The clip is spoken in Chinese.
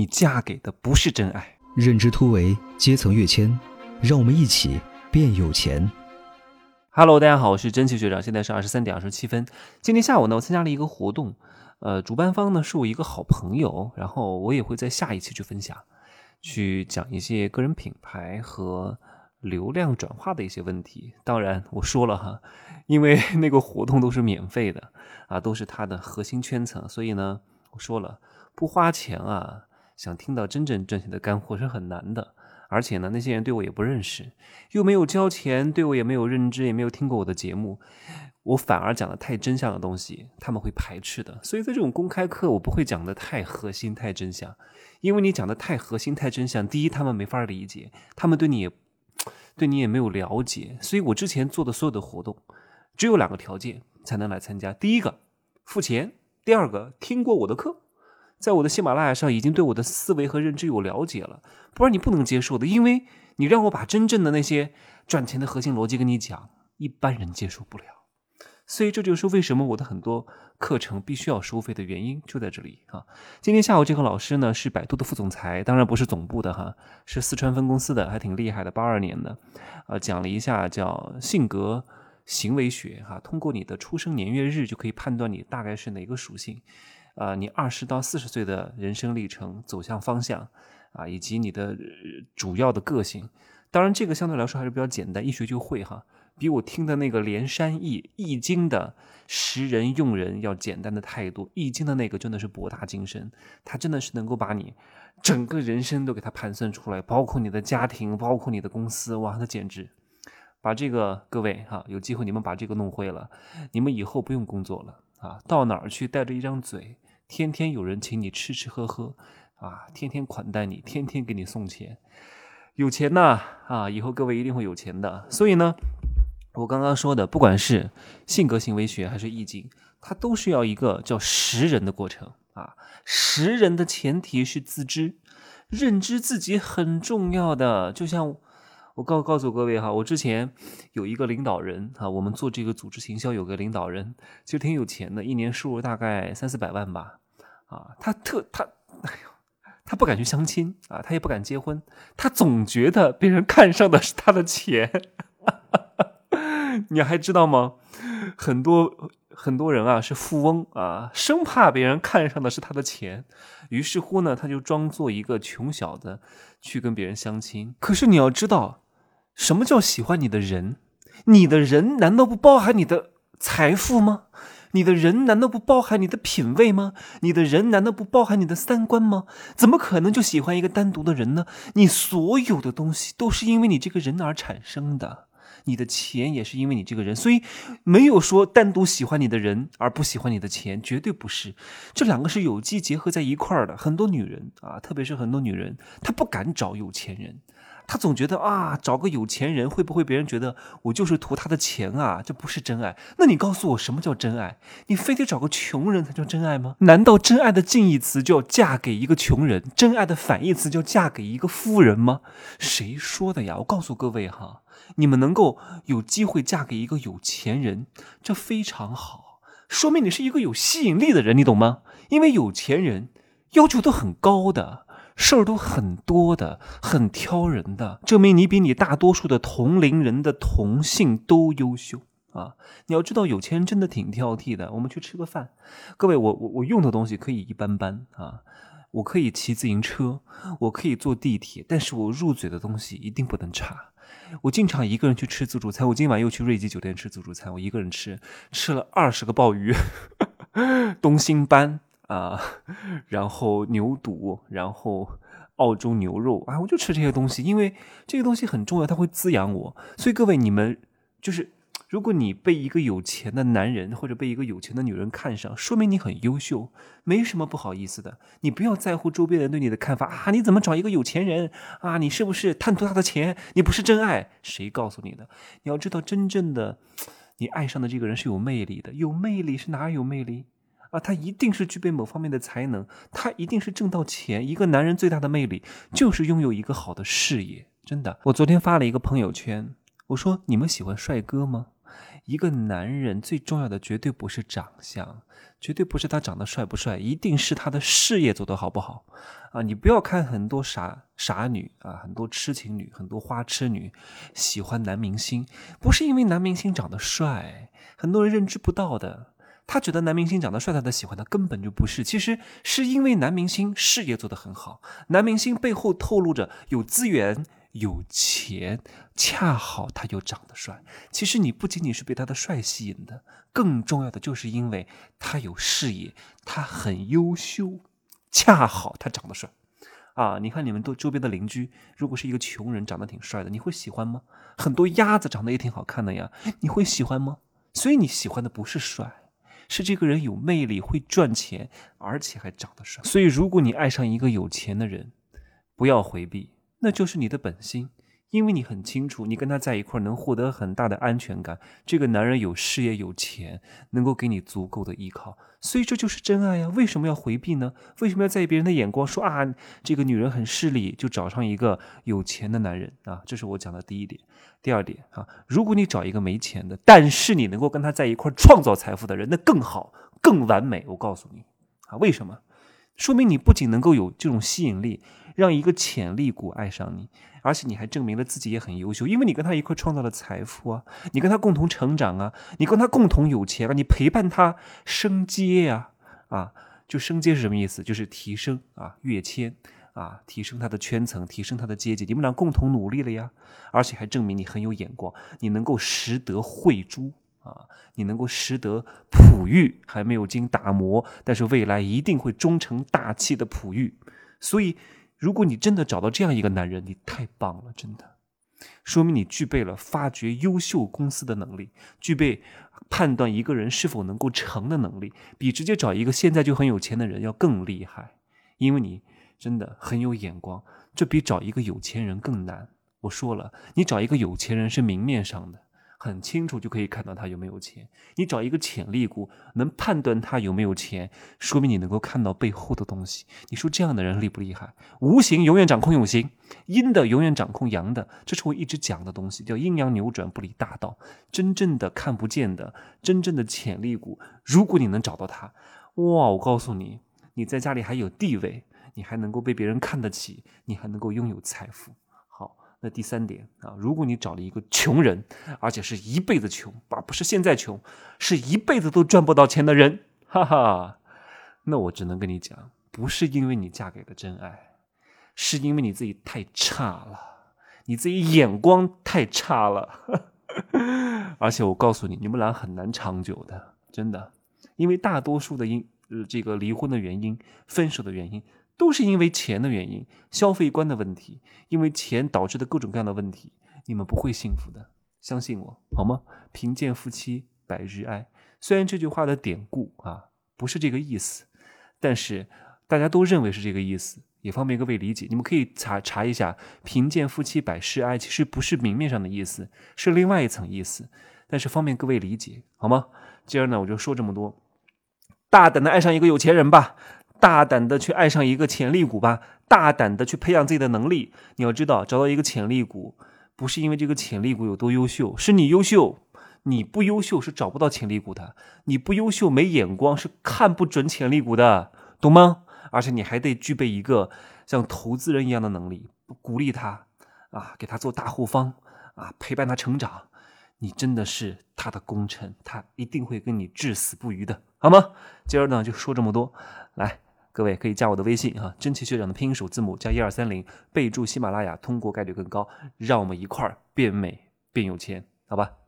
你嫁给的不是真爱。认知突围，阶层跃迁，让我们一起变有钱。Hello，大家好，我是真奇学长，现在是二十三点二十七分。今天下午呢，我参加了一个活动，呃，主办方呢是我一个好朋友，然后我也会在下一期去分享，去讲一些个人品牌和流量转化的一些问题。当然，我说了哈，因为那个活动都是免费的啊，都是他的核心圈层，所以呢，我说了不花钱啊，想听到真正挣钱的干货是很难的。而且呢，那些人对我也不认识，又没有交钱，对我也没有认知，也没有听过我的节目，我反而讲的太真相的东西，他们会排斥的。所以在这种公开课，我不会讲的太核心、太真相，因为你讲的太核心、太真相，第一他们没法理解，他们对你也 对你也没有了解。所以我之前做的所有的活动，只有两个条件才能来参加：第一个付钱，第二个听过我的课。在我的喜马拉雅上已经对我的思维和认知有了解了，不然你不能接受的，因为你让我把真正的那些赚钱的核心逻辑跟你讲，一般人接受不了。所以这就是为什么我的很多课程必须要收费的原因，就在这里啊。今天下午这个老师呢是百度的副总裁，当然不是总部的哈，是四川分公司的，还挺厉害的，八二年的，呃，讲了一下叫性格行为学哈，通过你的出生年月日就可以判断你大概是哪个属性。啊，你二十到四十岁的人生历程走向方向啊，以及你的主要的个性，当然这个相对来说还是比较简单，一学就会哈，比我听的那个连山易易经的识人用人要简单的太多。易经的那个真的是博大精深，它真的是能够把你整个人生都给它盘算出来，包括你的家庭，包括你的公司，哇，那简直把这个各位哈，有机会你们把这个弄会了，你们以后不用工作了啊，到哪儿去带着一张嘴。天天有人请你吃吃喝喝，啊，天天款待你，天天给你送钱，有钱呐啊！以后各位一定会有钱的。所以呢，我刚刚说的，不管是性格行为学还是易经，它都是要一个叫识人的过程啊。识人的前提是自知，认知自己很重要的。就像我告告诉各位哈，我之前有一个领导人啊，我们做这个组织行销有个领导人，其实挺有钱的，一年收入大概三四百万吧。啊，他特他，哎呦，他不敢去相亲啊，他也不敢结婚，他总觉得别人看上的是他的钱。你还知道吗？很多很多人啊是富翁啊，生怕别人看上的是他的钱，于是乎呢，他就装作一个穷小子去跟别人相亲。可是你要知道，什么叫喜欢你的人？你的人难道不包含你的财富吗？你的人难道不包含你的品味吗？你的人难道不包含你的三观吗？怎么可能就喜欢一个单独的人呢？你所有的东西都是因为你这个人而产生的，你的钱也是因为你这个人，所以没有说单独喜欢你的人而不喜欢你的钱，绝对不是，这两个是有机结合在一块儿的。很多女人啊，特别是很多女人，她不敢找有钱人。她总觉得啊，找个有钱人会不会别人觉得我就是图他的钱啊？这不是真爱。那你告诉我什么叫真爱？你非得找个穷人才叫真爱吗？难道真爱的近义词叫嫁给一个穷人，真爱的反义词叫嫁给一个富人吗？谁说的呀？我告诉各位哈，你们能够有机会嫁给一个有钱人，这非常好，说明你是一个有吸引力的人，你懂吗？因为有钱人要求都很高的。事儿都很多的，很挑人的，证明你比你大多数的同龄人的同性都优秀啊！你要知道，有钱人真的挺挑剔的。我们去吃个饭，各位，我我我用的东西可以一般般啊，我可以骑自行车，我可以坐地铁，但是我入嘴的东西一定不能差。我经常一个人去吃自助餐，我今晚又去瑞吉酒店吃自助餐，我一个人吃，吃了二十个鲍鱼，东星斑。啊，然后牛肚，然后澳洲牛肉啊，我就吃这些东西，因为这个东西很重要，它会滋养我。所以各位，你们就是，如果你被一个有钱的男人或者被一个有钱的女人看上，说明你很优秀，没什么不好意思的。你不要在乎周边人对你的看法啊，你怎么找一个有钱人啊？你是不是贪图他的钱？你不是真爱？谁告诉你的？你要知道，真正的你爱上的这个人是有魅力的，有魅力是哪有魅力？啊，他一定是具备某方面的才能，他一定是挣到钱。一个男人最大的魅力就是拥有一个好的事业，真的。我昨天发了一个朋友圈，我说你们喜欢帅哥吗？一个男人最重要的绝对不是长相，绝对不是他长得帅不帅，一定是他的事业做得好不好啊！你不要看很多傻傻女啊，很多痴情女，很多花痴女喜欢男明星，不是因为男明星长得帅，很多人认知不到的。他觉得男明星长得帅，他才喜欢他，根本就不是。其实是因为男明星事业做得很好，男明星背后透露着有资源、有钱，恰好他又长得帅。其实你不仅仅是被他的帅吸引的，更重要的就是因为他有事业，他很优秀，恰好他长得帅。啊，你看你们都周边的邻居，如果是一个穷人，长得挺帅的，你会喜欢吗？很多鸭子长得也挺好看的呀，你会喜欢吗？所以你喜欢的不是帅。是这个人有魅力，会赚钱，而且还长得帅。所以，如果你爱上一个有钱的人，不要回避，那就是你的本心。因为你很清楚，你跟他在一块能获得很大的安全感。这个男人有事业、有钱，能够给你足够的依靠，所以这就是真爱呀。为什么要回避呢？为什么要在意别人的眼光？说啊，这个女人很势利，就找上一个有钱的男人啊？这是我讲的第一点。第二点啊，如果你找一个没钱的，但是你能够跟他在一块创造财富的人，那更好、更完美。我告诉你啊，为什么？说明你不仅能够有这种吸引力，让一个潜力股爱上你。而且你还证明了自己也很优秀，因为你跟他一块创造了财富啊，你跟他共同成长啊，你跟他共同有钱啊，你陪伴他升阶呀，啊，就升阶是什么意思？就是提升啊，跃迁啊，提升他的圈层，提升他的阶级，你们俩共同努力了呀，而且还证明你很有眼光，你能够识得慧珠啊，你能够识得璞玉，还没有经打磨，但是未来一定会终成大器的璞玉，所以。如果你真的找到这样一个男人，你太棒了，真的，说明你具备了发掘优秀公司的能力，具备判断一个人是否能够成的能力，比直接找一个现在就很有钱的人要更厉害，因为你真的很有眼光，这比找一个有钱人更难。我说了，你找一个有钱人是明面上的。很清楚就可以看到他有没有钱。你找一个潜力股，能判断他有没有钱，说明你能够看到背后的东西。你说这样的人厉不厉害？无形永远掌控有形，阴的永远掌控阳的，这是我一直讲的东西，叫阴阳扭转不离大道。真正的看不见的，真正的潜力股，如果你能找到它，哇！我告诉你，你在家里还有地位，你还能够被别人看得起，你还能够拥有财富。那第三点啊，如果你找了一个穷人，而且是一辈子穷，而不是现在穷，是一辈子都赚不到钱的人，哈哈，那我只能跟你讲，不是因为你嫁给了真爱，是因为你自己太差了，你自己眼光太差了，而且我告诉你，你们俩很难长久的，真的，因为大多数的因呃这个离婚的原因，分手的原因。都是因为钱的原因，消费观的问题，因为钱导致的各种各样的问题，你们不会幸福的，相信我好吗？贫贱夫妻百日哀。虽然这句话的典故啊不是这个意思，但是大家都认为是这个意思，也方便各位理解。你们可以查查一下，贫贱夫妻百事哀，其实不是明面上的意思，是另外一层意思，但是方便各位理解好吗？今儿呢，我就说这么多，大胆的爱上一个有钱人吧。大胆的去爱上一个潜力股吧，大胆的去培养自己的能力。你要知道，找到一个潜力股，不是因为这个潜力股有多优秀，是你优秀。你不优秀是找不到潜力股的，你不优秀没眼光是看不准潜力股的，懂吗？而且你还得具备一个像投资人一样的能力，鼓励他啊，给他做大后方啊，陪伴他成长。你真的是他的功臣，他一定会跟你至死不渝的，好吗？今儿呢就说这么多，来。各位可以加我的微信哈，真奇学长的拼音首字母加一二三零，备注喜马拉雅，通过概率更高。让我们一块儿变美变有钱，好吧？